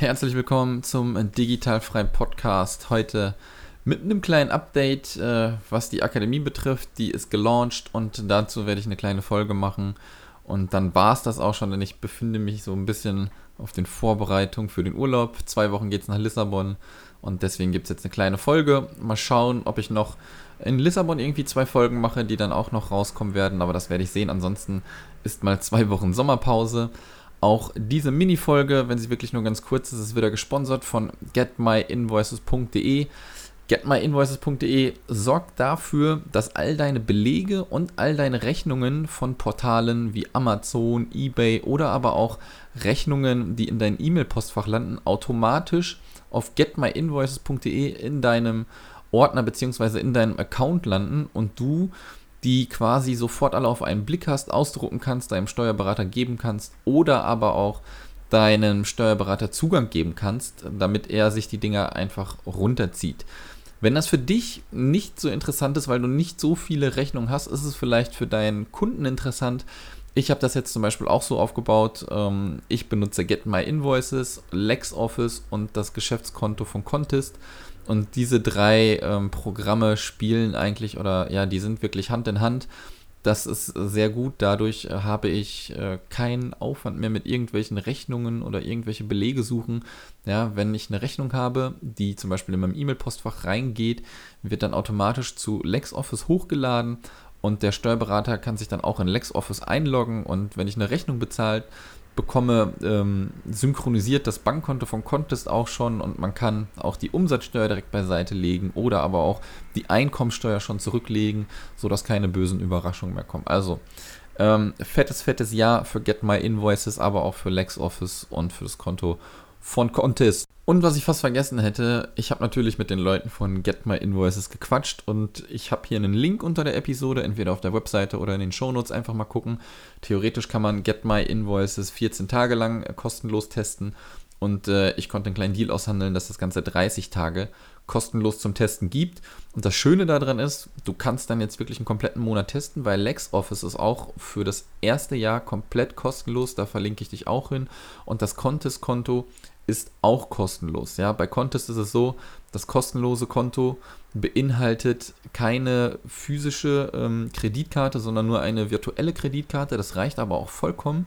Herzlich willkommen zum Digitalfrei Podcast. Heute mit einem kleinen Update, äh, was die Akademie betrifft. Die ist gelauncht und dazu werde ich eine kleine Folge machen. Und dann war es das auch schon, denn ich befinde mich so ein bisschen auf den Vorbereitungen für den Urlaub. Zwei Wochen geht es nach Lissabon und deswegen gibt es jetzt eine kleine Folge. Mal schauen, ob ich noch in Lissabon irgendwie zwei Folgen mache, die dann auch noch rauskommen werden, aber das werde ich sehen. Ansonsten ist mal zwei Wochen Sommerpause. Auch diese Mini-Folge, wenn sie wirklich nur ganz kurz ist, ist wieder gesponsert von getmyinvoices.de. Getmyinvoices.de sorgt dafür, dass all deine Belege und all deine Rechnungen von Portalen wie Amazon, eBay oder aber auch Rechnungen, die in deinem E-Mail-Postfach landen, automatisch auf getmyinvoices.de in deinem Ordner bzw. in deinem Account landen und du die quasi sofort alle auf einen Blick hast, ausdrucken kannst, deinem Steuerberater geben kannst oder aber auch deinem Steuerberater Zugang geben kannst, damit er sich die Dinger einfach runterzieht. Wenn das für dich nicht so interessant ist, weil du nicht so viele Rechnungen hast, ist es vielleicht für deinen Kunden interessant. Ich habe das jetzt zum Beispiel auch so aufgebaut. Ähm, ich benutze Get My Invoices, LexOffice und das Geschäftskonto von Contest. Und diese drei ähm, Programme spielen eigentlich oder ja, die sind wirklich Hand in Hand. Das ist sehr gut. Dadurch äh, habe ich äh, keinen Aufwand mehr mit irgendwelchen Rechnungen oder irgendwelche Belege suchen. Ja, wenn ich eine Rechnung habe, die zum Beispiel in meinem E-Mail-Postfach reingeht, wird dann automatisch zu LexOffice hochgeladen und der Steuerberater kann sich dann auch in LexOffice einloggen und wenn ich eine Rechnung bezahlt, bekomme ähm, synchronisiert das Bankkonto von Contest auch schon und man kann auch die Umsatzsteuer direkt beiseite legen oder aber auch die Einkommensteuer schon zurücklegen, sodass keine bösen Überraschungen mehr kommen. Also ähm, fettes, fettes Ja für Get My Invoices, aber auch für LexOffice und für das Konto von Contest. Und was ich fast vergessen hätte, ich habe natürlich mit den Leuten von Get My Invoices gequatscht und ich habe hier einen Link unter der Episode, entweder auf der Webseite oder in den Shownotes einfach mal gucken. Theoretisch kann man Get My Invoices 14 Tage lang kostenlos testen und äh, ich konnte einen kleinen Deal aushandeln, dass das Ganze 30 Tage kostenlos zum Testen gibt. Und das Schöne daran ist, du kannst dann jetzt wirklich einen kompletten Monat testen, weil LexOffice ist auch für das erste Jahr komplett kostenlos. Da verlinke ich dich auch hin. Und das Contest-Konto ist auch kostenlos. Ja, bei Contest ist es so, das kostenlose Konto beinhaltet keine physische ähm, Kreditkarte, sondern nur eine virtuelle Kreditkarte. Das reicht aber auch vollkommen.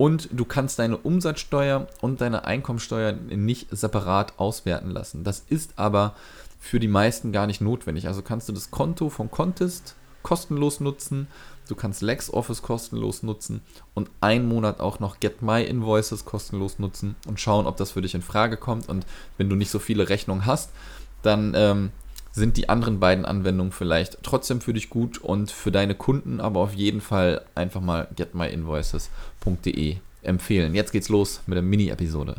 Und du kannst deine Umsatzsteuer und deine Einkommensteuer nicht separat auswerten lassen. Das ist aber für die meisten gar nicht notwendig. Also kannst du das Konto von Contest kostenlos nutzen Du kannst LexOffice kostenlos nutzen und einen Monat auch noch Get My Invoices kostenlos nutzen und schauen, ob das für dich in Frage kommt. Und wenn du nicht so viele Rechnungen hast, dann ähm, sind die anderen beiden Anwendungen vielleicht trotzdem für dich gut und für deine Kunden, aber auf jeden Fall einfach mal getmyinvoices.de empfehlen. Jetzt geht's los mit der Mini-Episode.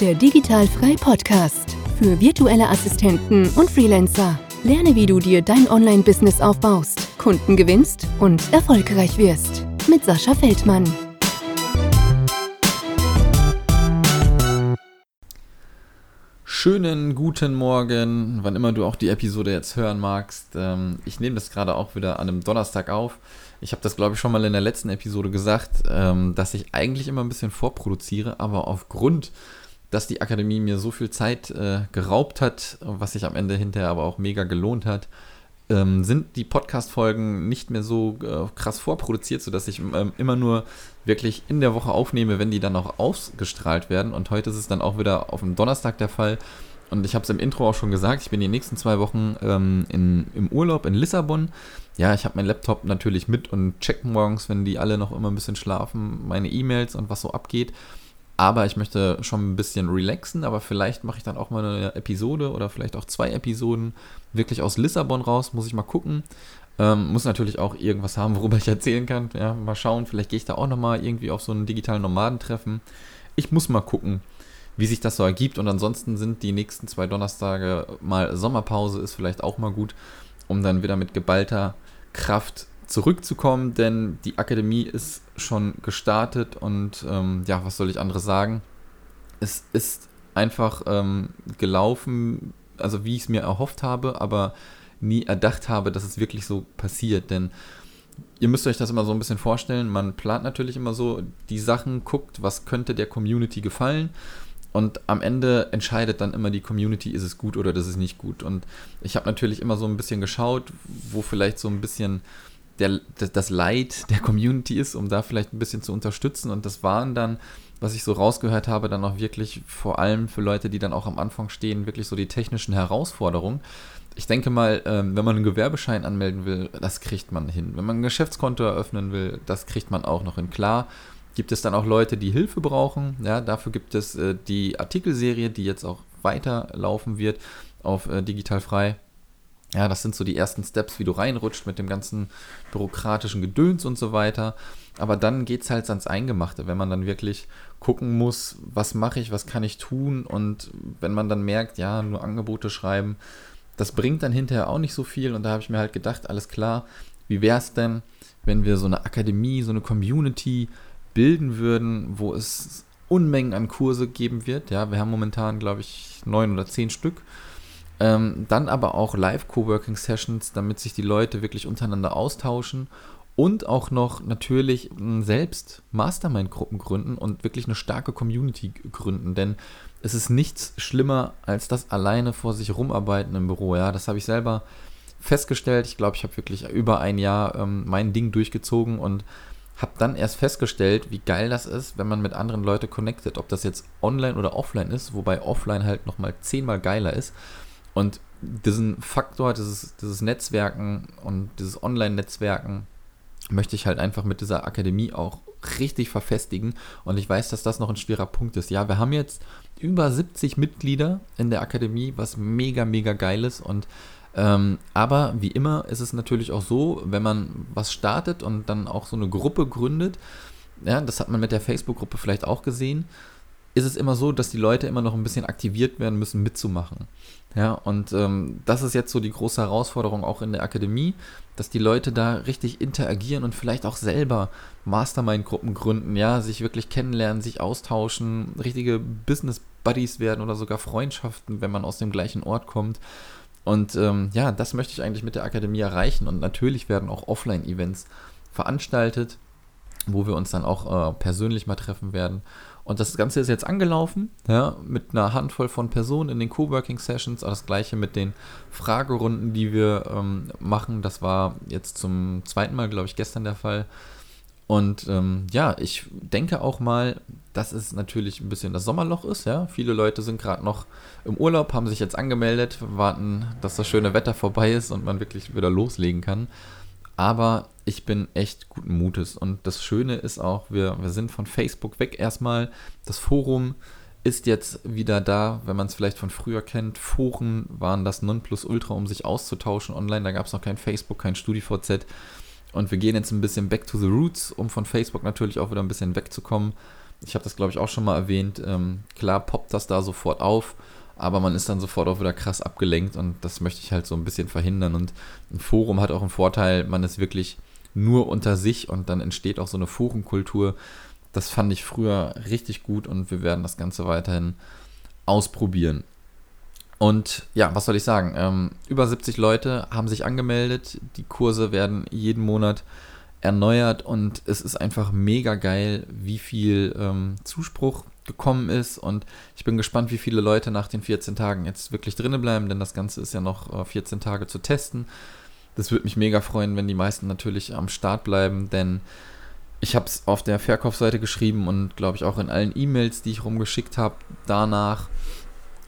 Der Digitalfrei Podcast für virtuelle Assistenten und Freelancer. Lerne, wie du dir dein Online-Business aufbaust, Kunden gewinnst und erfolgreich wirst. Mit Sascha Feldmann. Schönen guten Morgen, wann immer du auch die Episode jetzt hören magst. Ähm, ich nehme das gerade auch wieder an einem Donnerstag auf. Ich habe das, glaube ich, schon mal in der letzten Episode gesagt, ähm, dass ich eigentlich immer ein bisschen vorproduziere, aber aufgrund dass die Akademie mir so viel Zeit äh, geraubt hat, was sich am Ende hinterher aber auch mega gelohnt hat, ähm, sind die Podcast-Folgen nicht mehr so äh, krass vorproduziert, sodass ich ähm, immer nur wirklich in der Woche aufnehme, wenn die dann auch ausgestrahlt werden. Und heute ist es dann auch wieder auf dem Donnerstag der Fall. Und ich habe es im Intro auch schon gesagt, ich bin die nächsten zwei Wochen ähm, in, im Urlaub in Lissabon. Ja, ich habe meinen Laptop natürlich mit und check morgens, wenn die alle noch immer ein bisschen schlafen, meine E-Mails und was so abgeht. Aber ich möchte schon ein bisschen relaxen, aber vielleicht mache ich dann auch mal eine Episode oder vielleicht auch zwei Episoden wirklich aus Lissabon raus. Muss ich mal gucken. Ähm, muss natürlich auch irgendwas haben, worüber ich erzählen kann. Ja, mal schauen, vielleicht gehe ich da auch nochmal irgendwie auf so einen digitalen Nomadentreffen. Ich muss mal gucken, wie sich das so ergibt. Und ansonsten sind die nächsten zwei Donnerstage mal Sommerpause, ist vielleicht auch mal gut, um dann wieder mit geballter Kraft zurückzukommen, denn die Akademie ist schon gestartet und ähm, ja, was soll ich anderes sagen? Es ist einfach ähm, gelaufen, also wie ich es mir erhofft habe, aber nie erdacht habe, dass es wirklich so passiert, denn ihr müsst euch das immer so ein bisschen vorstellen. Man plant natürlich immer so die Sachen, guckt, was könnte der Community gefallen. Und am Ende entscheidet dann immer die Community, ist es gut oder ist es nicht gut. Und ich habe natürlich immer so ein bisschen geschaut, wo vielleicht so ein bisschen der, das Leid der Community ist, um da vielleicht ein bisschen zu unterstützen. Und das waren dann, was ich so rausgehört habe, dann auch wirklich vor allem für Leute, die dann auch am Anfang stehen, wirklich so die technischen Herausforderungen ich denke mal, ähm, wenn man einen Gewerbeschein anmelden will, das kriegt man hin. Wenn man ein Geschäftskonto eröffnen will, das kriegt man auch noch hin. Klar, gibt es dann auch Leute, die Hilfe brauchen. Ja, dafür gibt es äh, die Artikelserie, die jetzt auch weiterlaufen wird auf äh, Digital Frei. Ja, das sind so die ersten Steps, wie du reinrutscht mit dem ganzen bürokratischen Gedöns und so weiter. Aber dann geht es halt ans Eingemachte, wenn man dann wirklich gucken muss, was mache ich, was kann ich tun. Und wenn man dann merkt, ja, nur Angebote schreiben, das bringt dann hinterher auch nicht so viel und da habe ich mir halt gedacht, alles klar, wie wäre es denn, wenn wir so eine Akademie, so eine Community bilden würden, wo es Unmengen an Kurse geben wird. Ja, wir haben momentan, glaube ich, neun oder zehn Stück. Ähm, dann aber auch Live-Coworking-Sessions, damit sich die Leute wirklich untereinander austauschen und auch noch natürlich selbst Mastermind-Gruppen gründen und wirklich eine starke Community gründen. Denn es ist nichts schlimmer als das alleine vor sich rumarbeiten im Büro. Ja, das habe ich selber festgestellt. Ich glaube, ich habe wirklich über ein Jahr ähm, mein Ding durchgezogen und habe dann erst festgestellt, wie geil das ist, wenn man mit anderen Leuten connectet. Ob das jetzt online oder offline ist, wobei offline halt nochmal zehnmal geiler ist. Und diesen Faktor, dieses, dieses Netzwerken und dieses Online-Netzwerken möchte ich halt einfach mit dieser Akademie auch richtig verfestigen. Und ich weiß, dass das noch ein schwerer Punkt ist. Ja, wir haben jetzt über 70 Mitglieder in der Akademie, was mega, mega geil ist. Und ähm, aber wie immer ist es natürlich auch so, wenn man was startet und dann auch so eine Gruppe gründet, ja, das hat man mit der Facebook-Gruppe vielleicht auch gesehen, ist es immer so, dass die Leute immer noch ein bisschen aktiviert werden müssen, mitzumachen. Ja, und ähm, das ist jetzt so die große Herausforderung auch in der Akademie, dass die Leute da richtig interagieren und vielleicht auch selber Mastermind-Gruppen gründen, ja, sich wirklich kennenlernen, sich austauschen, richtige Business-Buddies werden oder sogar Freundschaften, wenn man aus dem gleichen Ort kommt. Und ähm, ja, das möchte ich eigentlich mit der Akademie erreichen. Und natürlich werden auch Offline-Events veranstaltet, wo wir uns dann auch äh, persönlich mal treffen werden. Und das Ganze ist jetzt angelaufen, ja, mit einer Handvoll von Personen in den Coworking Sessions. Das gleiche mit den Fragerunden, die wir ähm, machen. Das war jetzt zum zweiten Mal, glaube ich, gestern der Fall. Und ähm, ja, ich denke auch mal, dass es natürlich ein bisschen das Sommerloch ist. Ja, viele Leute sind gerade noch im Urlaub, haben sich jetzt angemeldet, warten, dass das schöne Wetter vorbei ist und man wirklich wieder loslegen kann. Aber ich bin echt guten Mutes. Und das Schöne ist auch, wir, wir sind von Facebook weg erstmal. Das Forum ist jetzt wieder da, wenn man es vielleicht von früher kennt. Foren waren das Nonplusultra, um sich auszutauschen online. Da gab es noch kein Facebook, kein StudiVZ. Und wir gehen jetzt ein bisschen back to the roots, um von Facebook natürlich auch wieder ein bisschen wegzukommen. Ich habe das, glaube ich, auch schon mal erwähnt. Ähm, klar poppt das da sofort auf aber man ist dann sofort auch wieder krass abgelenkt und das möchte ich halt so ein bisschen verhindern. Und ein Forum hat auch einen Vorteil, man ist wirklich nur unter sich und dann entsteht auch so eine Forenkultur. Das fand ich früher richtig gut und wir werden das Ganze weiterhin ausprobieren. Und ja, was soll ich sagen? Ähm, über 70 Leute haben sich angemeldet. Die Kurse werden jeden Monat erneuert und es ist einfach mega geil, wie viel ähm, Zuspruch gekommen ist und ich bin gespannt, wie viele Leute nach den 14 Tagen jetzt wirklich drinnen bleiben, denn das Ganze ist ja noch 14 äh, Tage zu testen. Das würde mich mega freuen, wenn die meisten natürlich am Start bleiben, denn ich habe es auf der Verkaufsseite geschrieben und glaube ich auch in allen E-Mails, die ich rumgeschickt habe, danach.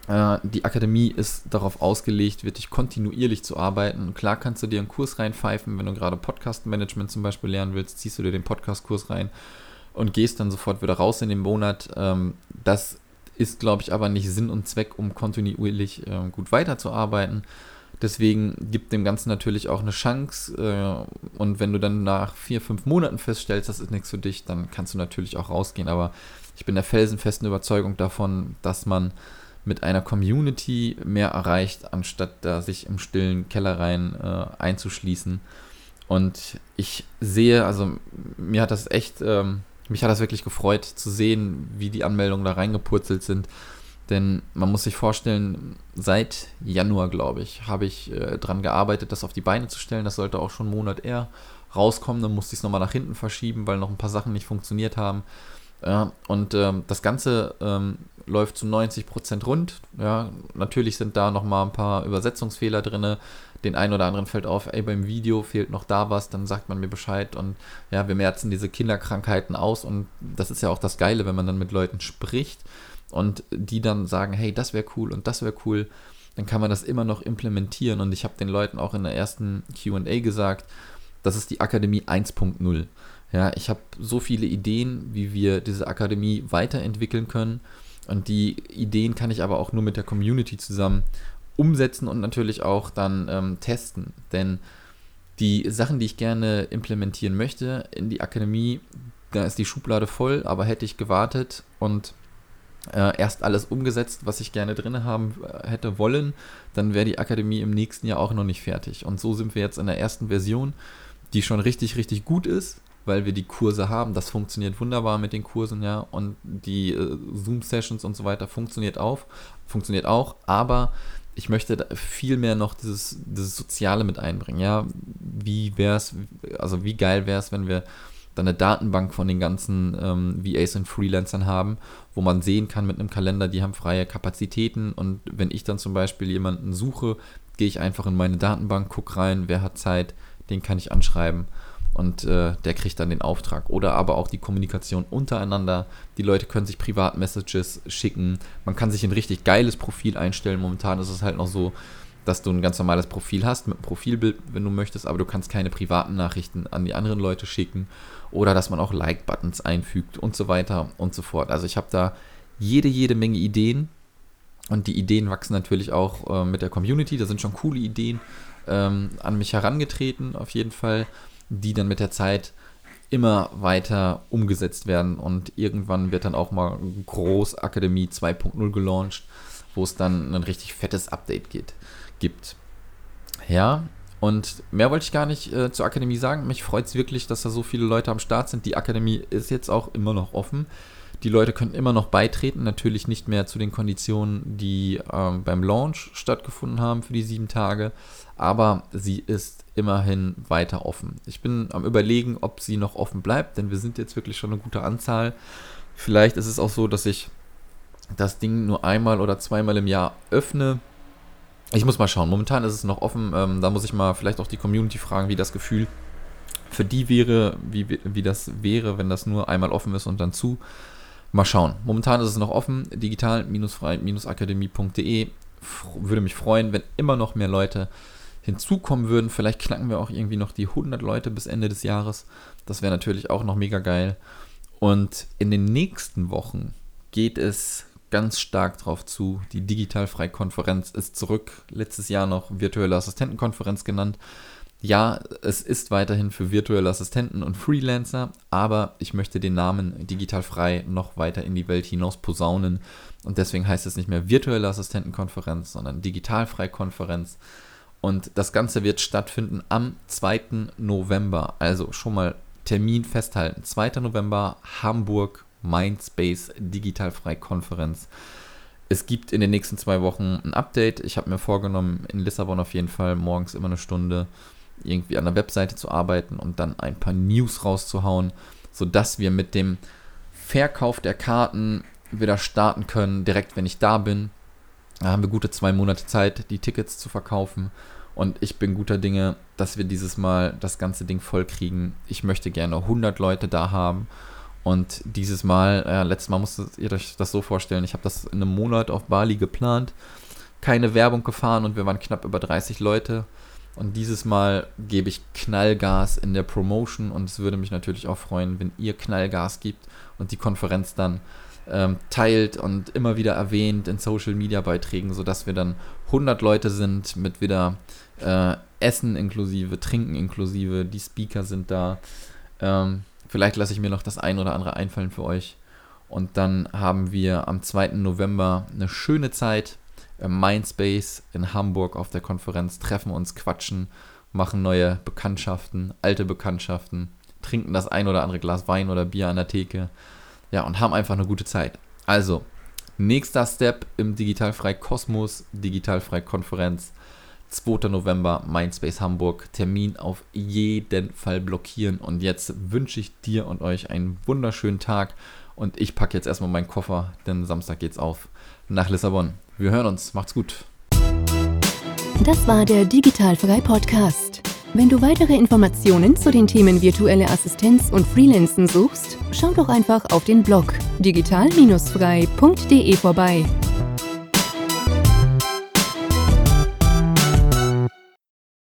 Äh, die Akademie ist darauf ausgelegt, wirklich kontinuierlich zu arbeiten. Klar kannst du dir einen Kurs reinpfeifen, wenn du gerade Podcast-Management zum Beispiel lernen willst, ziehst du dir den Podcast-Kurs rein und gehst dann sofort wieder raus in den Monat. Ähm, das ist, glaube ich, aber nicht Sinn und Zweck, um kontinuierlich äh, gut weiterzuarbeiten. Deswegen gibt dem Ganzen natürlich auch eine Chance. Äh, und wenn du dann nach vier, fünf Monaten feststellst, das ist nichts für dich, dann kannst du natürlich auch rausgehen. Aber ich bin der felsenfesten Überzeugung davon, dass man mit einer Community mehr erreicht, anstatt da sich im stillen Kellereien äh, einzuschließen. Und ich sehe, also mir hat das echt ähm, mich hat das wirklich gefreut zu sehen, wie die Anmeldungen da reingepurzelt sind. Denn man muss sich vorstellen, seit Januar, glaube ich, habe ich äh, daran gearbeitet, das auf die Beine zu stellen. Das sollte auch schon einen Monat eher rauskommen. Dann musste ich es nochmal nach hinten verschieben, weil noch ein paar Sachen nicht funktioniert haben. Ja, und ähm, das Ganze ähm, läuft zu 90% rund. Ja, natürlich sind da nochmal ein paar Übersetzungsfehler drin. Den einen oder anderen fällt auf, ey, beim Video fehlt noch da was, dann sagt man mir Bescheid. Und ja, wir merzen diese Kinderkrankheiten aus. Und das ist ja auch das Geile, wenn man dann mit Leuten spricht und die dann sagen, hey, das wäre cool und das wäre cool. Dann kann man das immer noch implementieren. Und ich habe den Leuten auch in der ersten QA gesagt, das ist die Akademie 1.0. Ja, ich habe so viele Ideen, wie wir diese Akademie weiterentwickeln können. Und die Ideen kann ich aber auch nur mit der Community zusammen umsetzen und natürlich auch dann ähm, testen. Denn die Sachen, die ich gerne implementieren möchte in die Akademie, da ist die Schublade voll, aber hätte ich gewartet und äh, erst alles umgesetzt, was ich gerne drin haben äh, hätte wollen, dann wäre die Akademie im nächsten Jahr auch noch nicht fertig. Und so sind wir jetzt in der ersten Version, die schon richtig, richtig gut ist, weil wir die Kurse haben. Das funktioniert wunderbar mit den Kursen, ja. Und die äh, Zoom-Sessions und so weiter funktioniert auch, funktioniert auch, aber ich möchte viel mehr noch dieses, dieses Soziale mit einbringen, ja. Wie wäre es, also wie geil wäre es, wenn wir dann eine Datenbank von den ganzen ähm, VAs und Freelancern haben, wo man sehen kann mit einem Kalender, die haben freie Kapazitäten und wenn ich dann zum Beispiel jemanden suche, gehe ich einfach in meine Datenbank, gucke rein, wer hat Zeit, den kann ich anschreiben und äh, der kriegt dann den Auftrag. Oder aber auch die Kommunikation untereinander. Die Leute können sich Privatmessages schicken. Man kann sich ein richtig geiles Profil einstellen. Momentan ist es halt noch so, dass du ein ganz normales Profil hast mit einem Profilbild, wenn du möchtest, aber du kannst keine privaten Nachrichten an die anderen Leute schicken oder dass man auch Like-Buttons einfügt und so weiter und so fort. Also ich habe da jede, jede Menge Ideen und die Ideen wachsen natürlich auch äh, mit der Community. Da sind schon coole Ideen ähm, an mich herangetreten, auf jeden Fall, die dann mit der Zeit immer weiter umgesetzt werden und irgendwann wird dann auch mal Großakademie 2.0 gelauncht, wo es dann ein richtig fettes Update geht, gibt. Ja, und mehr wollte ich gar nicht äh, zur Akademie sagen. Mich freut es wirklich, dass da so viele Leute am Start sind. Die Akademie ist jetzt auch immer noch offen. Die Leute können immer noch beitreten, natürlich nicht mehr zu den Konditionen, die ähm, beim Launch stattgefunden haben für die sieben Tage, aber sie ist immerhin weiter offen. Ich bin am Überlegen, ob sie noch offen bleibt, denn wir sind jetzt wirklich schon eine gute Anzahl. Vielleicht ist es auch so, dass ich das Ding nur einmal oder zweimal im Jahr öffne ich muss mal schauen. Momentan ist es noch offen. Ähm, da muss ich mal vielleicht auch die Community fragen, wie das Gefühl für die wäre, wie, wie das wäre, wenn das nur einmal offen ist und dann zu. Mal schauen. Momentan ist es noch offen. Digital-frei-akademie.de. Würde mich freuen, wenn immer noch mehr Leute hinzukommen würden. Vielleicht knacken wir auch irgendwie noch die 100 Leute bis Ende des Jahres. Das wäre natürlich auch noch mega geil. Und in den nächsten Wochen geht es ganz stark drauf zu. Die Digitalfrei-Konferenz ist zurück. Letztes Jahr noch virtuelle Assistentenkonferenz genannt. Ja, es ist weiterhin für virtuelle Assistenten und Freelancer, aber ich möchte den Namen Digitalfrei noch weiter in die Welt hinaus posaunen. Und deswegen heißt es nicht mehr virtuelle Assistentenkonferenz, sondern Digitalfrei-Konferenz. Und das Ganze wird stattfinden am 2. November. Also schon mal Termin festhalten. 2. November, Hamburg, Mindspace Digitalfrei Konferenz. Es gibt in den nächsten zwei Wochen ein Update. Ich habe mir vorgenommen, in Lissabon auf jeden Fall morgens immer eine Stunde irgendwie an der Webseite zu arbeiten und dann ein paar News rauszuhauen, sodass wir mit dem Verkauf der Karten wieder starten können, direkt wenn ich da bin. Da haben wir gute zwei Monate Zeit, die Tickets zu verkaufen. Und ich bin guter Dinge, dass wir dieses Mal das ganze Ding voll kriegen. Ich möchte gerne 100 Leute da haben und dieses Mal, äh, letztes Mal musstet ihr euch das so vorstellen, ich habe das in einem Monat auf Bali geplant, keine Werbung gefahren und wir waren knapp über 30 Leute. Und dieses Mal gebe ich Knallgas in der Promotion und es würde mich natürlich auch freuen, wenn ihr Knallgas gibt und die Konferenz dann ähm, teilt und immer wieder erwähnt in Social Media Beiträgen, sodass wir dann 100 Leute sind mit wieder äh, Essen inklusive, Trinken inklusive, die Speaker sind da. Ähm, Vielleicht lasse ich mir noch das ein oder andere einfallen für euch. Und dann haben wir am 2. November eine schöne Zeit im Mindspace in Hamburg auf der Konferenz, treffen uns, quatschen, machen neue Bekanntschaften, alte Bekanntschaften, trinken das ein oder andere Glas Wein oder Bier an der Theke. Ja, und haben einfach eine gute Zeit. Also, nächster Step im Digitalfrei Kosmos, Digitalfrei Konferenz. 2. November, Mindspace Hamburg. Termin auf jeden Fall blockieren. Und jetzt wünsche ich dir und euch einen wunderschönen Tag. Und ich packe jetzt erstmal meinen Koffer, denn Samstag geht's auf nach Lissabon. Wir hören uns. Macht's gut. Das war der Digitalfrei Podcast. Wenn du weitere Informationen zu den Themen virtuelle Assistenz und Freelancen suchst, schau doch einfach auf den Blog digital-frei.de vorbei.